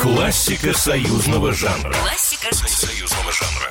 Классика союзного жанра. Классика союзного жанра.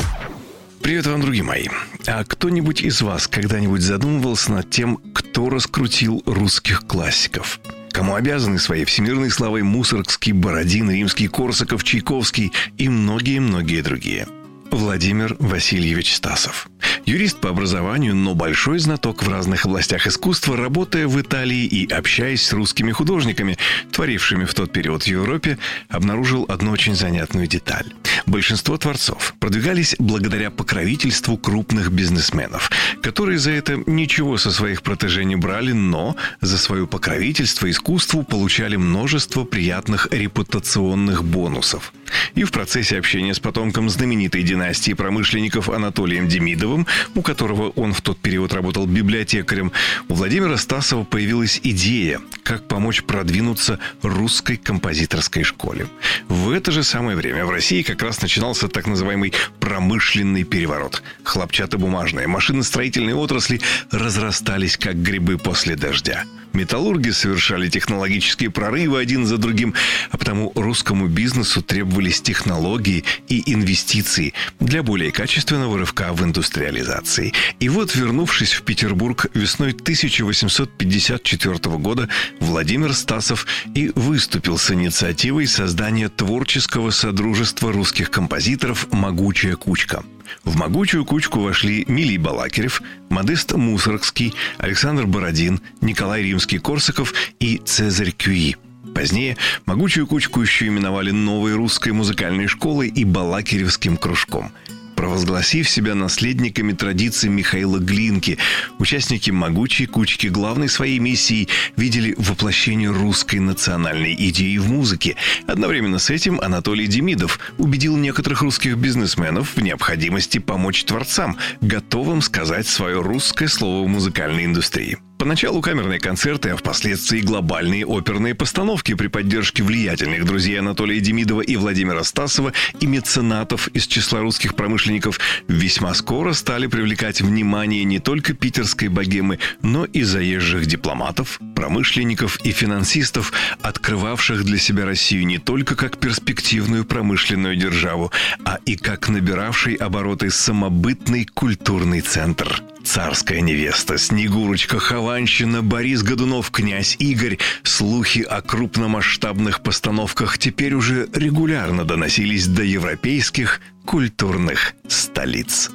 Привет вам, другие мои. А кто-нибудь из вас когда-нибудь задумывался над тем, кто раскрутил русских классиков? Кому обязаны своей всемирной славой Мусоргский, Бородин, Римский, Корсаков, Чайковский и многие-многие другие – Владимир Васильевич Стасов. Юрист по образованию, но большой знаток в разных областях искусства, работая в Италии и общаясь с русскими художниками, творившими в тот период в Европе, обнаружил одну очень занятную деталь. Большинство творцов продвигались благодаря покровительству крупных бизнесменов, которые за это ничего со своих протеже не брали, но за свое покровительство искусству получали множество приятных репутационных бонусов. И в процессе общения с потомком знаменитой династии промышленников Анатолием Демидовым, у которого он в тот период работал библиотекарем, у Владимира Стасова появилась идея, как помочь продвинуться русской композиторской школе. В это же самое время в России как раз начинался так называемый промышленный переворот. Хлопчатобумажные, машиностроительные отрасли разрастались как грибы после дождя. Металлурги совершали технологические прорывы один за другим, а потому русскому бизнесу требовались технологии и инвестиции для более качественного рывка в индустриализации. И вот, вернувшись в Петербург весной 1854 года, Владимир Стасов и выступил с инициативой создания творческого содружества русских композиторов «Могучая кучка». В могучую кучку вошли Милий Балакирев, Модест Мусоргский, Александр Бородин, Николай Римский-Корсаков и Цезарь Кюи. Позднее могучую кучку еще именовали новой русской музыкальной школой и Балакиревским кружком – провозгласив себя наследниками традиций Михаила Глинки. Участники могучей кучки главной своей миссией видели воплощение русской национальной идеи в музыке. Одновременно с этим Анатолий Демидов убедил некоторых русских бизнесменов в необходимости помочь творцам, готовым сказать свое русское слово в музыкальной индустрии. Поначалу камерные концерты, а впоследствии глобальные оперные постановки при поддержке влиятельных друзей Анатолия Демидова и Владимира Стасова и меценатов из числа русских промышленников весьма скоро стали привлекать внимание не только питерской богемы, но и заезжих дипломатов, промышленников и финансистов, открывавших для себя Россию не только как перспективную промышленную державу, а и как набиравший обороты самобытный культурный центр – Царская невеста, Снегурочка, Хованщина, Борис Годунов, князь Игорь. Слухи о крупномасштабных постановках теперь уже регулярно доносились до европейских культурных столиц.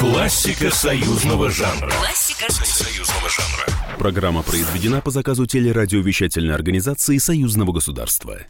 Классика союзного жанра. Классика союзного жанра. Программа произведена по заказу телерадиовещательной организации Союзного государства.